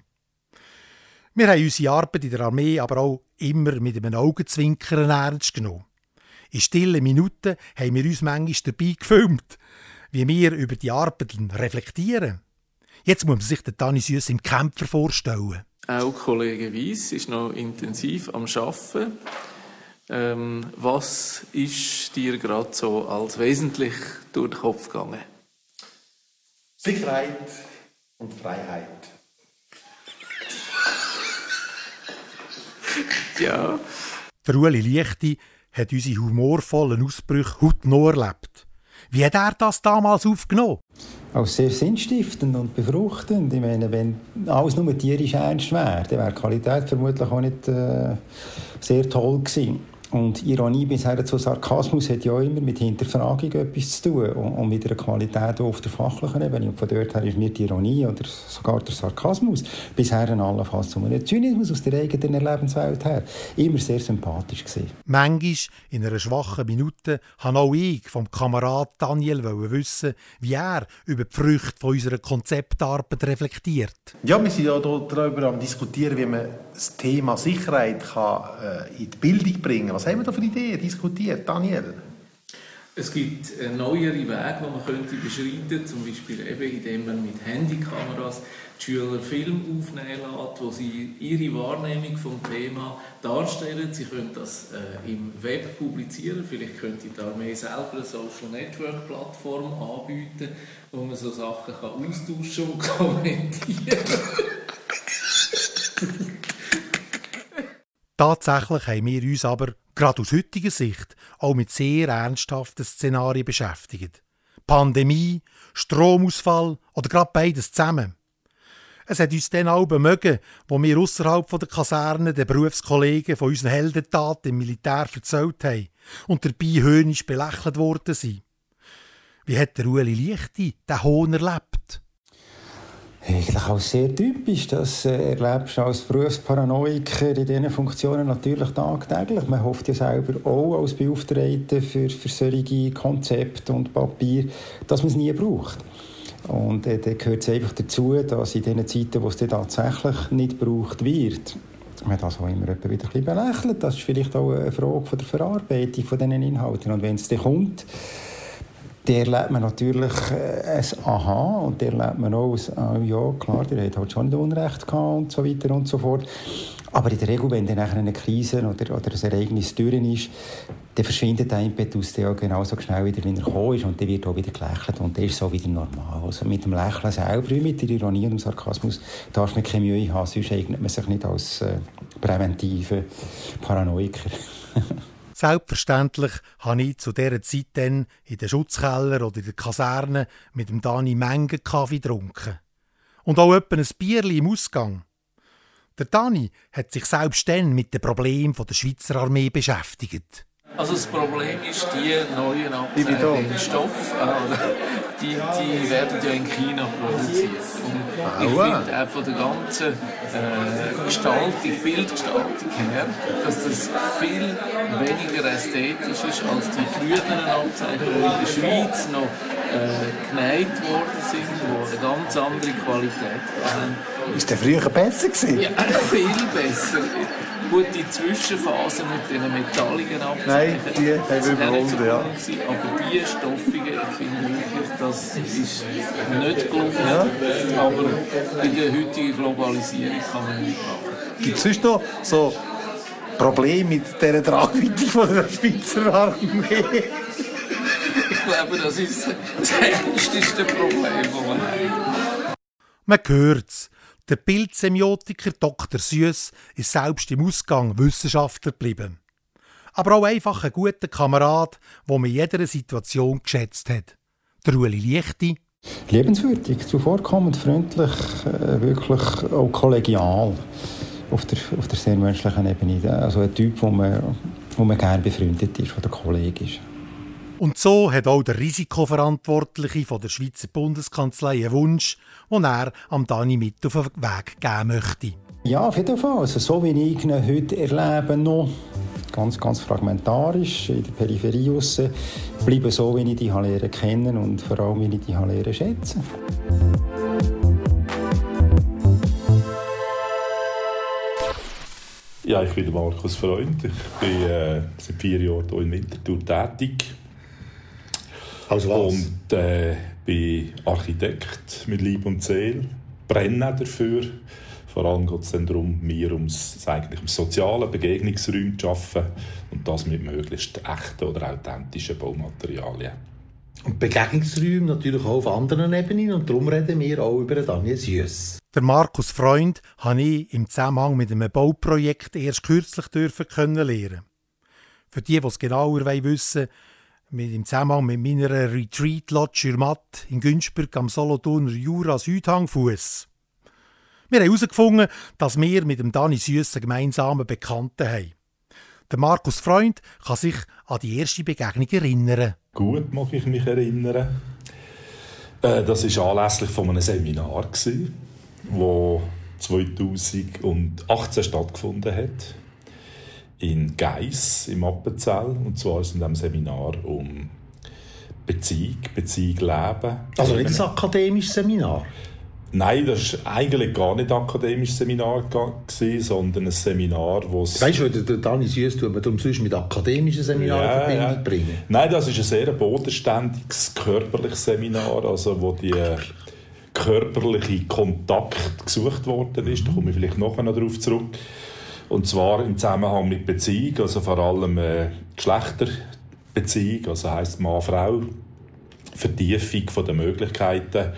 Wir haben unsere Arbeit in der Armee aber auch immer mit einem Augenzwinkern ernst genommen. In stillen Minuten haben wir uns manchmal dabei gefilmt, wie wir über die Arbeiten reflektieren. Jetzt muss man sich den Dani Süss im Kämpfer vorstellen. Auch Kollege Weiss ist noch intensiv am Arbeiten. Ähm, was ist dir gerade so als wesentlich durch den Kopf gegangen? Sicherheit und Freiheit. ja. Der Ueli Lichti hat unsere humorvollen Ausbrüche heute noch erlebt. Wie hat er das damals aufgenommen? Als sehr sinnstiftend und befruchtend. Ich meine, wenn alles nur tierisch ernst wäre, dann wäre die Qualität vermutlich auch nicht äh, sehr toll gewesen. Und Ironie bis her zu Sarkasmus hat ja auch immer mit Hinterfragung etwas zu tun und mit einer Qualität auf der fachlichen Ebene. Und von dort her ist mir die Ironie oder sogar der Sarkasmus bisher allenfalls zu einem Zynismus aus der eigenen Lebenswelt her immer sehr sympathisch gewesen. Manchmal, in einer schwachen Minute, habe auch ich vom Kamerad Daniel wissen, wie er über die Früchte von unserer Konzeptarbeit reflektiert. Ja, wir sind ja darüber am diskutieren, wie man das Thema Sicherheit kann, äh, in die Bildung bringen kann was haben wir da für Ideen diskutiert, Daniel? Es gibt neuere Wege, die man könnte beschreiten könnte, zum Beispiel eben, indem man mit Handykameras die Schüler Film aufnehmen lässt, wo sie ihre Wahrnehmung vom Thema darstellen. Sie können das äh, im Web publizieren. Vielleicht könnte die Armee selber eine Social Network Plattform anbieten, wo man so Sachen kann austauschen und kommentieren kann. Tatsächlich haben wir uns aber, gerade aus heutiger Sicht, auch mit sehr ernsthaften Szenarien beschäftigt. Pandemie, Stromausfall oder gerade beides zusammen. Es hat uns dann auch bemögen, wo wir außerhalb der Kaserne den Berufskollegen von unseren Heldentaten im Militär erzählt haben und dabei höhnisch belächelt worden sind. Wie hat der Ueli Lichti den Hohn erlebt? Eigentlich auch sehr typisch. Das äh, erlebst du als Berufsparanoiker in diesen Funktionen natürlich tagtäglich. Man hofft ja selber auch als Beauftragter für, für solche Konzepte und Papier, dass man es nie braucht. Und äh, dann gehört es einfach dazu, dass in den Zeiten, wo es tatsächlich nicht gebraucht wird, man das auch immer wieder ein bisschen belächelt. Das ist vielleicht auch eine Frage von der Verarbeitung von diesen Inhalten. Und wenn es dann kommt, der lernt man natürlich äh, ein Aha und der lernt man auch ein, ja klar, der hat halt schon Unrecht gehabt und so weiter und so fort. Aber in der Regel, wenn dann eine Krise oder, oder ein Ereignis durch ist, dann verschwindet der Impetus auch genauso schnell wieder, wie er gekommen ist und dann wird auch wieder gelächelt und dann ist so wieder normal. Also mit dem Lächeln selber, mit der Ironie und dem Sarkasmus darf man keine Mühe haben, sonst eignet man sich nicht als äh, präventive Paranoiker. Selbstverständlich habe ich zu dieser Zeit dann in den Schutzkeller oder in der Kaserne mit dem Dani Menge Kaffee getrunken. Und auch etwa ein Bierli im Ausgang. Der Dani hat sich selbst dann mit dem Problem der Schweizer Armee beschäftigt. Also das Problem ist, die neuen abgetrennten Stoffe, äh, die, die werden ja in China produziert. Und ich finde auch von der ganzen äh, Gestaltung, Bildgestaltung her, dass das viel weniger ästhetisch ist als die früheren Abzeichen, die in der Schweiz noch äh, genäht worden sind, die eine ganz andere Qualität haben. Ist der früher besser gewesen? Ja, viel besser. Gut, die Zwischenphase mit den metalligen Abzeichen, Nein, die haben wir überwunden, ja. Gewesen, aber die stoffigen, ich finde wirklich, das ist nicht gelungen. Ja. Aber in der heutigen Globalisierung kann man nicht machen. Gibt es sonst noch so Probleme mit dieser Tragweite von der Schweizer Armee? Ich glaube, das ist das ernsteste Problem, das man hat. Man hört's. Der Bildsemiotiker Dr. Süß ist selbst im Ausgang Wissenschaftler geblieben. Aber auch einfach ein guter Kamerad, der in jeder Situation geschätzt hat. Der Ueli Lichti. Lebenswürdig, zuvorkommend, freundlich, äh, wirklich auch kollegial auf der, auf der sehr menschlichen Ebene. Also ein Typ, wo man, wo man gerne befreundet ist, der Kollege ist. Und so hat auch der Risikoverantwortliche von der Schweizer Bundeskanzlei einen Wunsch, den er am Dani mit auf den Weg geben möchte. Ja, auf jeden Fall. Also, so wie ich ihn heute erlebe, noch ganz, ganz fragmentarisch in der Peripherie raus, bleiben so, wie ich die lernen kennen und vor allem, wie ich die lernen schätzen. Ja, ich bin der Markus Freund. Ich bin äh, seit vier Jahren hier in Winterthur tätig. Als was? Und äh, bin Architekt mit Lieb und Seele. Brenne dafür. Vor allem geht es dann darum, mir ums, eigentlich ums soziale Begegnungsräume zu schaffen und das mit möglichst echten oder authentischen Baumaterialien. Und Begegnungsräume natürlich auch auf anderen Ebenen und darum reden wir auch über Daniel Süss. Der Markus Freund habe ich im Zusammenhang mit einem Bauprojekt erst kürzlich dürfen können lernen. Für die, die es genauer wissen wollen, im Zusammenhang mit meiner Retreat Lodge Jurmat in Günzburg am Solothurner Jura Südhangfuss. Wir haben herausgefunden, dass wir mit dem Dani Süss einen gemeinsamen Bekannten haben. Der Markus Freund kann sich an die erste Begegnung erinnern. Gut mag ich mich erinnern. Äh, das war anlässlich von einem Seminar, das 2018 stattgefunden hat. In Geiss im Appenzell. Und zwar ist in diesem Seminar um Beziehung, Beziehung leben. Also nicht ein akademisches Seminar? Nein, das war eigentlich gar nicht ein akademisches Seminar, gewesen, sondern ein Seminar, wo es... Weißt du, der Dani Süß tut man sonst mit akademischen Seminaren Ja, in Verbindung ja. bringen? Nein, das ist ein sehr bodenständiges, körperliches Seminar, also wo die körperliche Kontakt gesucht worden ist. Da komme ich vielleicht nachher noch darauf zurück. Und zwar im Zusammenhang mit Beziehung, also vor allem äh, Geschlechterbeziehung, also heisst Mann-Frau, Vertiefung der Möglichkeiten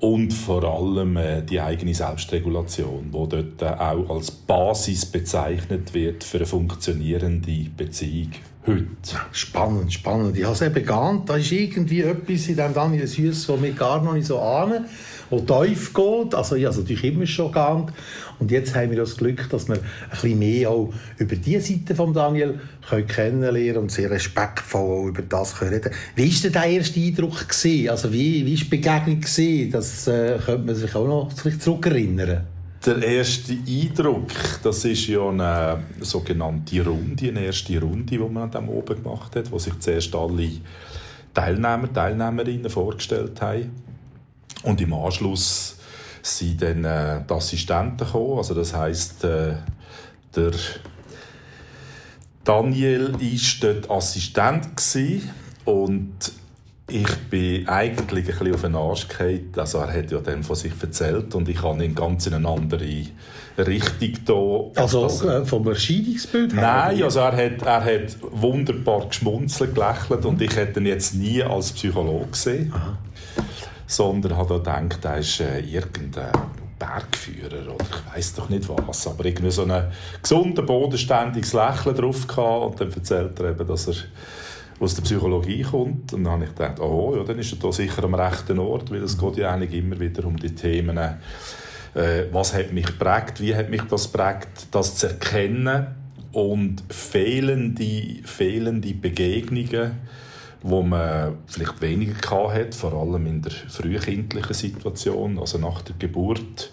und vor allem äh, die eigene Selbstregulation, wo dort äh, auch als Basis bezeichnet wird für eine funktionierende Beziehung heute. Spannend, spannend. Ich habe es eben geahnt, da ist irgendwie etwas in dem Daniel Süß, was wir gar noch nicht so ahnen, wo tief geht. Also ich habe natürlich immer schon geahnt. Und jetzt haben wir das Glück, dass wir ein bisschen mehr auch über diese Seite von Daniel können kennenlernen und sehr respektvoll auch über das können reden Wie war denn der erste Eindruck? Gewesen? Also wie, war die Begegnung? Gewesen? Das äh, könnte man sich auch noch zurückerinnern. Der erste Eindruck, das ist ja eine sogenannte Runde, eine erste Runde, die man an oben gemacht hat, wo sich zuerst alle Teilnehmer, Teilnehmerinnen vorgestellt haben. Und im Anschluss sind dann äh, die Assistenten gekommen. Also das heisst, äh, der Daniel war dort Assistent gewesen und ich bin eigentlich ein bisschen auf den Arsch gefallen. Also er hat ja dann von sich erzählt und ich habe ihn ganz in eine andere Richtung da. Also äh, vom Erscheinungsbild Nein, also er hat, er hat wunderbar geschmunzelt, gelächelt und ich hätte ihn jetzt nie als Psychologe gesehen. Aha sondern habe gedacht, er ist äh, irgendein Bergführer oder? Ich weiß doch nicht was, aber irgendwie so ein gesunder, bodenständiges Lächeln drauf gehabt und dann erzählt er eben, dass er aus der Psychologie kommt. Und dann habe ich gedacht, oh ja, dann ist er da sicher am rechten Ort, weil es geht ja eigentlich immer wieder um die Themen, äh, was hat mich prägt, wie hat mich das prägt, das zu erkennen und fehlende, fehlende Begegnungen wo man vielleicht weniger hat, vor allem in der frühkindlichen Situation, also nach der Geburt,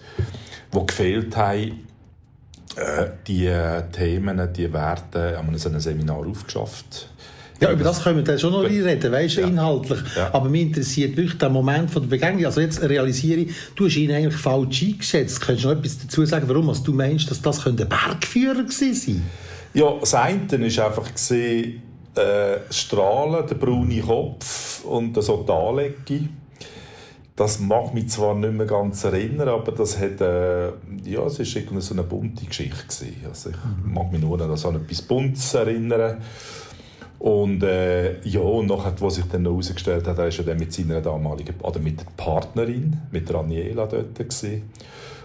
wo gefehlt haben, äh, die Themen, die Werte an einem Seminar aufgeschafft. Ja, über das können wir dann schon noch reden, weißt du, ja. inhaltlich. Ja. Aber mich interessiert wirklich der Moment von der Begegnung. Also jetzt realisiere ich, du hast ihn eigentlich falsch eingeschätzt. Könntest du noch etwas dazu sagen, warum also du meinst, dass das ein Bergführer gewesen sein Ja, das eine war einfach, gewesen, äh, Strahlen, der braune Kopf und die Anlegung. Das mag mich zwar nicht mehr ganz erinnern, aber das hat, äh, ja, es ist irgendwie so eine bunte Geschichte gewesen. Also ich mhm. mag mich nur an so etwas Buntes erinnern. Und äh, ja, und nachher, was sich dann herausgestellt hat, er war ja dann mit seiner damaligen, oder mit der Partnerin, mit der Aniela dort gewesen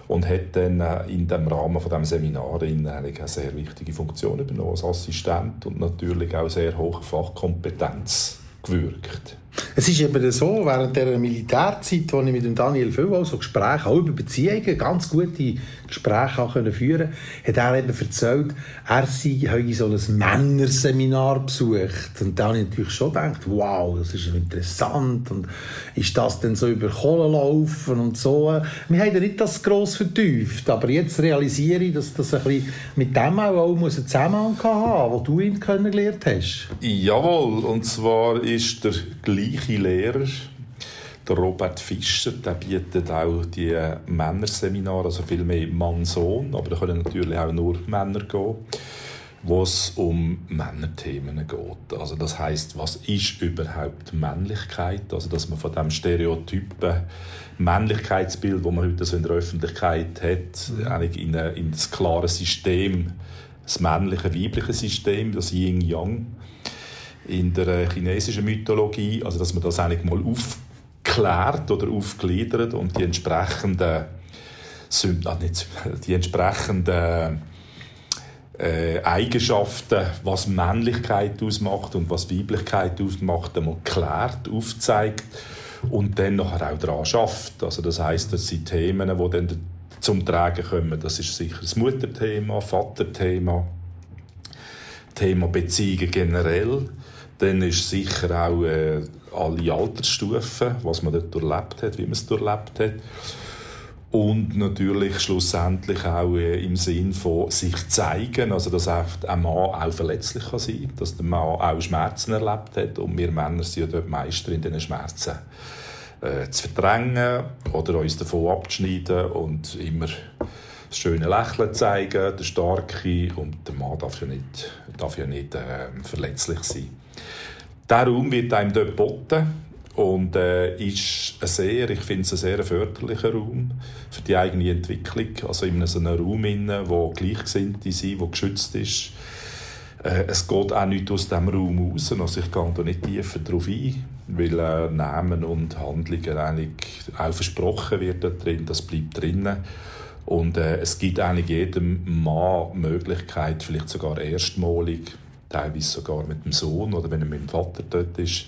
und hat dann äh, in dem Rahmen von dem Seminar eine sehr wichtige Funktion übernommen als Assistent und natürlich auch sehr hohe Fachkompetenz gewirkt. Es ist eben so, während der Militärzeit, wo ich mit Daniel Vöwal so Gespräche, auch über Beziehungen, ganz gute Gespräche können führen hat er eben erzählt, er sei so ein Männerseminar besucht. Und da habe ich natürlich schon gedacht, wow, das ist interessant. Und ist das denn so über Kohle laufen und so? Wir haben ja nicht das gross vertieft, aber jetzt realisiere ich, dass das ein bisschen mit dem auch, auch einen Zusammenhang haben wo du ihn kennengelernt hast. Jawohl, und zwar ist der gleiche Lehrer, der Robert Fischer, der bietet auch die Männerseminare, also viel mehr Mann-Sohn, aber da können natürlich auch nur Männer gehen, wo es um Männerthemen geht. Also das heißt, was ist überhaupt Männlichkeit? Also dass man von dem Stereotypen Männlichkeitsbild, wo man heute so in der Öffentlichkeit hat, mhm. eigentlich in, eine, in das klare System, das männliche, weibliche System, das Yin-Yang, in der chinesischen Mythologie, also dass man das eigentlich mal aufklärt oder aufgliedert und die entsprechenden ah, nicht, die entsprechenden äh, Eigenschaften, was Männlichkeit ausmacht und was Weiblichkeit ausmacht, einmal klärt, aufzeigt und dann nachher auch daran schafft. Also das heißt, das sind Themen, die dann zum Tragen kommen. Das ist sicher das Mutterthema, Vaterthema, Thema Beziehungen generell dann ist sicher auch äh, alle Altersstufen, was man dort durchlebt hat, wie man es durchlebt hat. Und natürlich schlussendlich auch äh, im Sinn von sich zeigen, also dass ein Mann auch verletzlich kann sein kann, dass der Mann auch Schmerzen erlebt hat und wir Männer sind ja dort Meister in diesen Schmerzen äh, zu verdrängen oder uns davon abzuschneiden und immer das schöne Lächeln zeigen, der Starke und der Mann darf ja nicht, darf ja nicht äh, verletzlich sein. Der Raum wird einem dort geboten und äh, ist ein sehr, ich finde es ein sehr förderlicher Raum für die eigene Entwicklung. Also in so einem Raum, der Gleichgesinnte sind, der geschützt ist, Äh, es geht auch nicht aus dem Raum raus, also ich gehe da nicht tiefer darauf ein, weil äh, Namen und Handlungen eigentlich auch versprochen wird da drin, das bleibt drinnen. Und äh, es gibt eigentlich jedem Mann Möglichkeit, vielleicht sogar erstmalig, teilweise sogar mit dem Sohn oder wenn er mit dem Vater dort ist,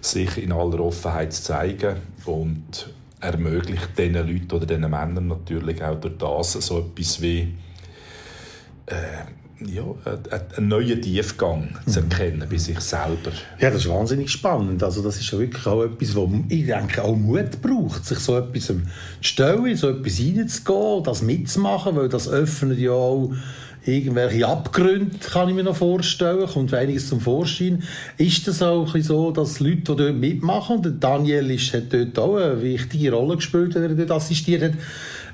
sich in aller Offenheit zu zeigen und ermöglicht diesen Leuten oder diesen Männern natürlich auch durch das so etwas wie äh, ja, einen neuen Tiefgang zu mhm. erkennen bei sich selber. Ja, das ist wahnsinnig spannend. Also das ist ja wirklich auch etwas, wo ich denke, auch Mut braucht, sich so etwas zu stellen, so etwas reinzugehen, das mitzumachen, weil das öffnet ja auch irgendwelche Abgründe, kann ich mir noch vorstellen, kommt einiges zum Vorschein. Ist das auch so, dass Leute, die dort mitmachen, und Daniel ist, hat dort auch eine wichtige Rolle gespielt, wenn er dort assistiert hat,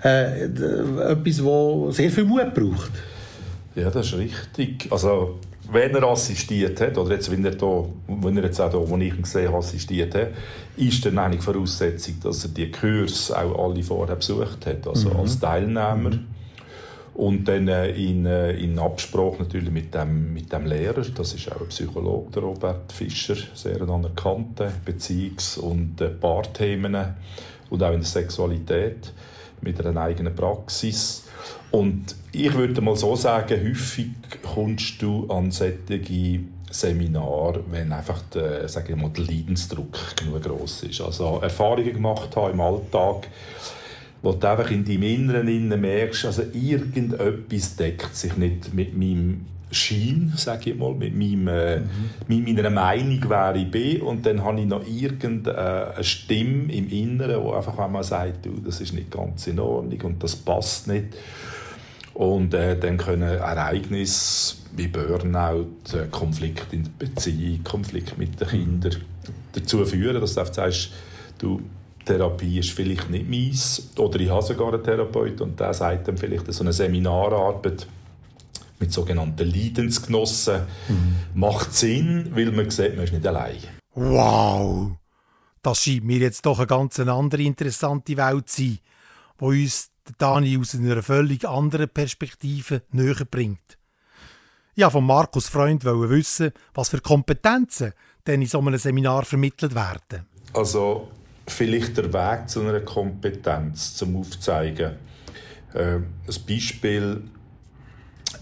äh, etwas, das sehr viel Mut braucht? Ja, das ist richtig. Also, wenn er assistiert hat, oder jetzt, wenn er, da, wenn er jetzt auch da, wo ich ihn gesehen habe, assistiert hat, ist dann eigentlich Voraussetzung, dass er die Kurse auch alle vorher besucht hat, also mhm. als Teilnehmer. Mhm. Und dann äh, in, äh, in Absprache natürlich mit dem, mit dem Lehrer, das ist auch ein Psychologe, der Robert Fischer, sehr anerkannter Beziehungs- und äh, Paarthemen und auch in der Sexualität mit einer eigenen Praxis. Und ich würde mal so sagen, häufig kommst du an solche Seminare, wenn einfach der, sage ich mal, der Leidensdruck genug groß ist. Also Erfahrungen gemacht habe im Alltag, wo du einfach in deinem Inneren merkst, also irgendetwas deckt sich nicht mit meinem Schein, sage ich mal, mit, meinem, äh, mhm. mit meiner Meinung, wer ich bin. Und dann habe ich noch irgendeine Stimme im Inneren, die einfach einmal sagt, du, das ist nicht ganz in Ordnung und das passt nicht. Und äh, dann können Ereignisse wie Burnout, äh, Konflikt in der Beziehung, Konflikt mit den Kindern dazu führen, dass du sagst, du, Therapie ist vielleicht nicht meins. Oder ich habe sogar einen Therapeut und der sagt dann vielleicht so eine Seminararbeit mit sogenannten Leidensgenossen mhm. macht Sinn, weil man sieht, man ist nicht allein. Wow! Das scheint mir jetzt doch eine ganz andere interessante Welt zu sein, die uns Dani aus einer völlig anderen Perspektive näher bringt. Ja, von Markus Freund wollte wissen, was für Kompetenzen denn in so einem Seminar vermittelt werden. Also vielleicht der Weg zu einer Kompetenz zum Aufzeigen. Äh, ein Beispiel: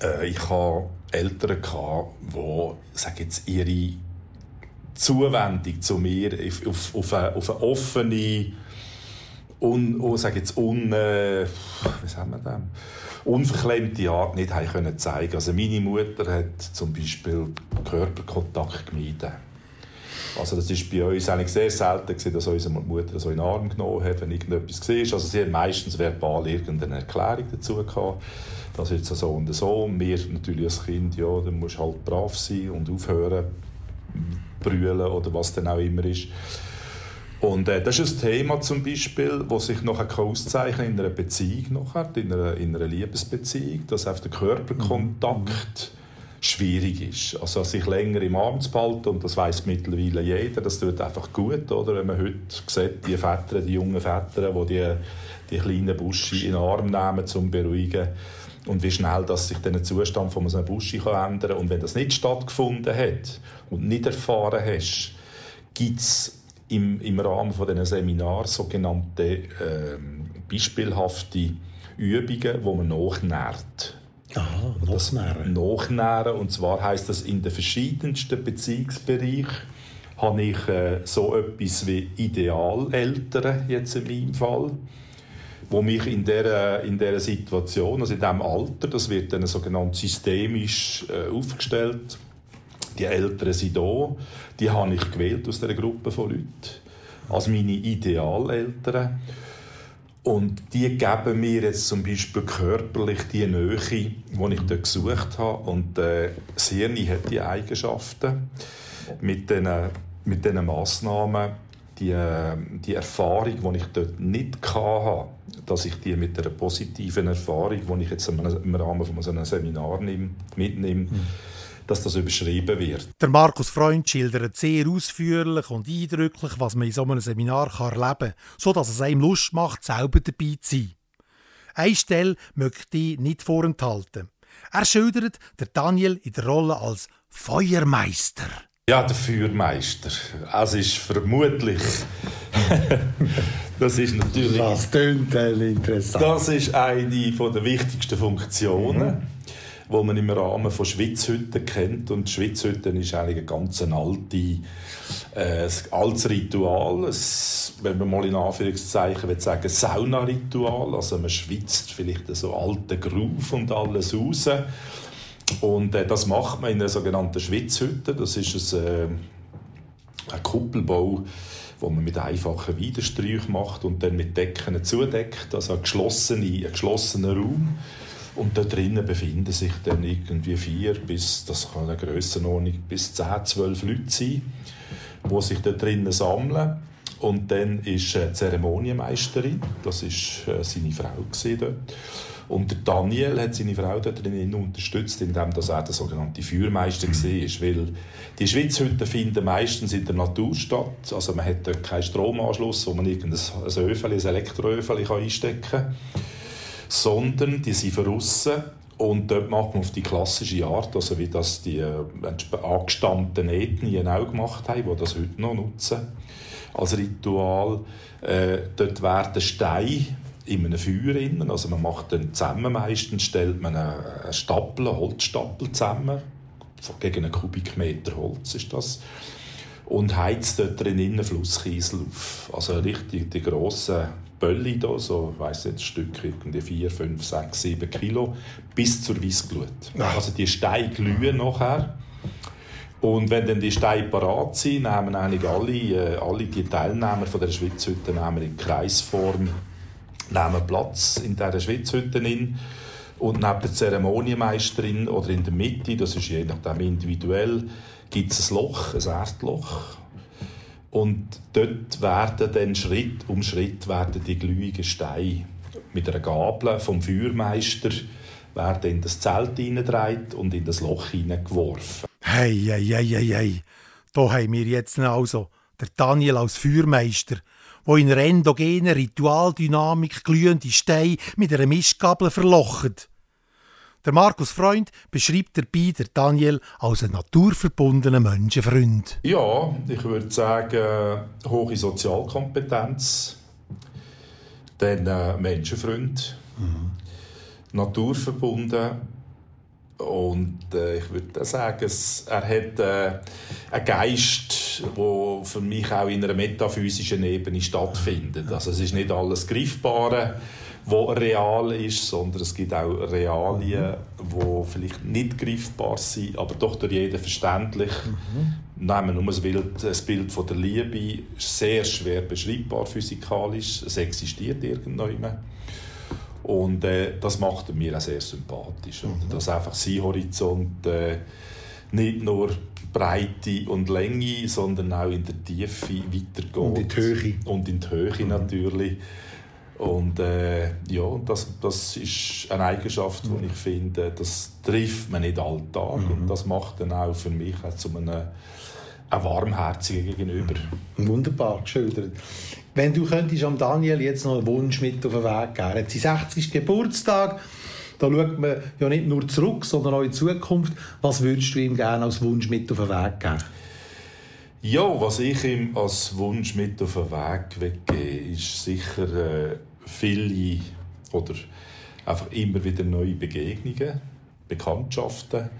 äh, Ich hatte Eltern, die sage jetzt, ihre Zuwendung zu mir auf, auf, eine, auf eine offene un, oh, sag jetzt un, äh, wie sagen wir das? unverklemmte Art nicht haben können zeigen. Also meine Mutter hat zum Beispiel Körperkontakt gemieden. Also das ist bei uns eigentlich sehr selten gewesen, dass unsere Mutter so in den Arm genommen hat, wenn irgendetwas war. Also sie hat meistens verbal irgendeine Erklärung dazu gehabt. Das ist jetzt so und so. Wir natürlich als Kind, ja, dann musst halt brav sein und aufhören, brüllen oder was dann auch immer ist. Und äh, das ist ein Thema zum Beispiel, das sich nachher auszeichnen in einer Beziehung nachher, in einer, in einer Liebesbeziehung, dass auf der Körperkontakt mhm. Schwierig ist. Also sich länger im Arm zu behalten, und das weiß mittlerweile jeder, das tut einfach gut, oder? Wenn man heute sieht, die Väter, die jungen Väter, die die, die kleinen Buschi in den Arm nehmen, um zu beruhigen, und wie schnell dass sich der Zustand von einem Buschi kann ändern kann. Und wenn das nicht stattgefunden hat und nicht erfahren hast, gibt es im, im Rahmen von diesen Seminar sogenannte äh, beispielhafte Übungen, wo man nachnährt. Aha, nachnähren. Nachnähren. Und zwar heißt das in den verschiedensten Beziehungsbereichen habe ich äh, so etwas wie Idealeltern jetzt in meinem Fall, wo mich in der in der Situation, also in diesem Alter, das wird dann sogenannt systemisch äh, aufgestellt, die Eltern sind da. Die habe ich gewählt aus dieser Gruppe von Leuten. Als meine Idealeltern. Und die geben mir jetzt zum Beispiel körperlich die Nähe, die ich dort gesucht habe. Und äh, das Hirn hat die Eigenschaften, mit diesen, mit diesen Massnahmen, die, äh, die Erfahrung, die ich dort nicht hatte, dass ich die mit einer positiven Erfahrung, die ich jetzt im Rahmen von so einem Seminar mitnehme, mhm dass das überschrieben wird. Der Markus Freund schildert sehr ausführlich und eindrücklich, was man in so einem Seminar erleben kann, so dass es einem Lust macht, selber dabei zu sein. Eine Stelle möchte ich nicht vorenthalten. Er schildert der Daniel in der Rolle als Feuermeister. Ja, der Feuermeister. Es ist vermutlich. das ist natürlich. Das klingt interessant. Das ist eine der wichtigsten Funktionen. Mhm wo man im Rahmen von Schwitzhütten kennt. Und Schwitzhütten ist eigentlich ein ganz alte, äh, altes Ritual. Es, wenn man mal in Anführungszeichen will sagen, Saunaritual. Also man schwitzt vielleicht so alte Groove und alles raus. Und äh, das macht man in einer sogenannten Schwitzhütte. Das ist ein, äh, ein Kuppelbau, wo man mit einfachen Widersträuchen macht und dann mit Decken zudeckt. Also ein geschlossener, ein geschlossener Raum. Und da drinnen befinden sich dann irgendwie vier bis, das kann eine Grössenordnung, bis zehn, zwölf Leute sein, die sich da drinnen sammeln. Und dann ist eine Zeremonienmeisterin, das war äh, seine Frau dort. Und der Daniel hat seine Frau da drinnen unterstützt, indem er der sogenannte Feuermeister war. Weil die Schwitzhütten finden meistens in der Natur statt. Also man hat dort keinen Stromanschluss, wo man irgendein Öfeli, ein Elektroöfeli einstecken kann sondern die sind verrissen und dort macht man auf die klassische Art, also wie das die äh, angestammten Ethnien auch gemacht haben, die das heute noch nutzen als Ritual. Äh, dort werden Steine in einem Feuer innen, also man macht dann zusammen meistens, stellt man einen Stapel, einen Holzstapel zusammen, gegen einen Kubikmeter Holz ist das, und heizt dort drinnen Flusskiesel auf. Also richtig die grossen Bölli da, so, ich weiss ein Stück irgendwie 4, 5, 6, 7 Kilo, bis zur Weissglut. Also die Steine glühen nachher. Und wenn dann die Steine parat sind, nehmen eigentlich alle, äh, alle die Teilnehmer von der Schwitzhütte nehmen in Kreisform nehmen Platz in dieser Schwitzhütte in. Und neben der Zeremonienmeisterin oder in der Mitte, das ist je nachdem individuell, gibt es ein Loch, ein Erdloch. Und dort werden dann Schritt um Schritt werden die glühigen Steine mit einer Gabel vom Feuermeister werden in das Zelt hineingedreht und in das Loch hineingeworfen. Hey, hey, hey, hey, hey. Da haben wir jetzt also der Daniel als Feuermeister, wo in einer endogenen Ritualdynamik glühende Steine mit einer Mischgabel verlocht. Der Markus Freund beschreibt dabei der Daniel als einen naturverbundenen Menschenfreund. Ja, ich würde sagen, hohe Sozialkompetenz, dann äh, Menschenfreund, mhm. naturverbunden und äh, ich würde sagen, es, er hat äh, einen Geist, der für mich auch in einer metaphysischen Ebene stattfindet. Also es ist nicht alles Greifbare wo real ist, sondern es gibt auch Realien, wo vielleicht nicht greifbar sind, aber doch durch jeden verständlich. Mhm. Nehmen wir nur das Bild, das Bild von der Liebe, sehr schwer beschreibbar physikalisch, es existiert irgendwann. Und äh, das macht mir auch sehr sympathisch. Mhm. Dass einfach sein Horizont äh, nicht nur Breite und Länge, sondern auch in der Tiefe weitergeht. Und in die Höhe. Und in die Höhe mhm. natürlich. Und äh, ja, das, das ist eine Eigenschaft, die ich finde, das trifft man nicht alltag. Mhm. Und das macht dann auch für mich auch zu einem, einem warmherzigen Gegenüber. Wunderbar geschildert. Wenn du könntest am Daniel jetzt noch einen Wunsch mit auf den Weg geben. Er hat seinen 60. Geburtstag. Da schaut man ja nicht nur zurück, sondern auch in die Zukunft. Was würdest du ihm gerne als Wunsch mit auf den Weg geben? Ja, was ich ihm als Wunsch mit auf den Weg weggebe, ist sicher äh, viele oder einfach immer wieder neue Begegnungen, Bekanntschaften,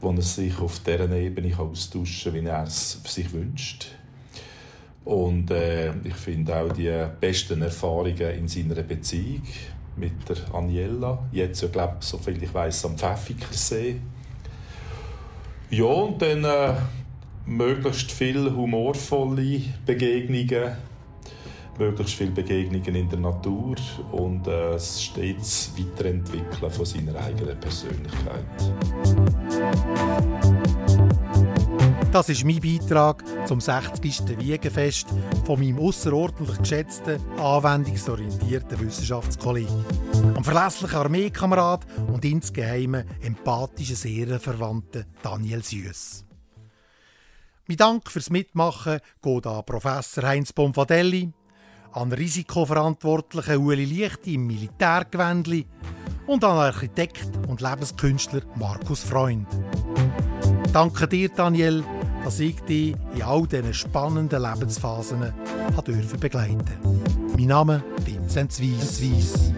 wo er sich auf dieser Ebene austauschen kann, wie er es sich wünscht. Und äh, ich finde auch die besten Erfahrungen in seiner Beziehung mit der Aniela, jetzt ja, glaube so viel ich weiß am Pfäffikersee. Ja, und dann äh, möglichst viele humorvolle Begegnungen, möglichst viele Begegnungen in der Natur und äh, stets Weiterentwickeln von seiner eigenen Persönlichkeit. Das ist mein Beitrag zum 60. Wiegenfest von meinem außerordentlich geschätzten, anwendungsorientierten Wissenschaftskollegen. Am verlässlichen Armeekamerad und insgeheim empathischen Seelenverwandten Daniel Süss. Mein Dank fürs Mitmachen geht an Professor Heinz Bonfadelli, an Risikoverantwortlichen Ueli Lichti im Militärgewändli und an Architekt und Lebenskünstler Markus Freund. Danke dir, Daniel, dass ich dich in all diesen spannenden Lebensphasen begleiten durfte. Mein Name ist Vinzenz Weiss.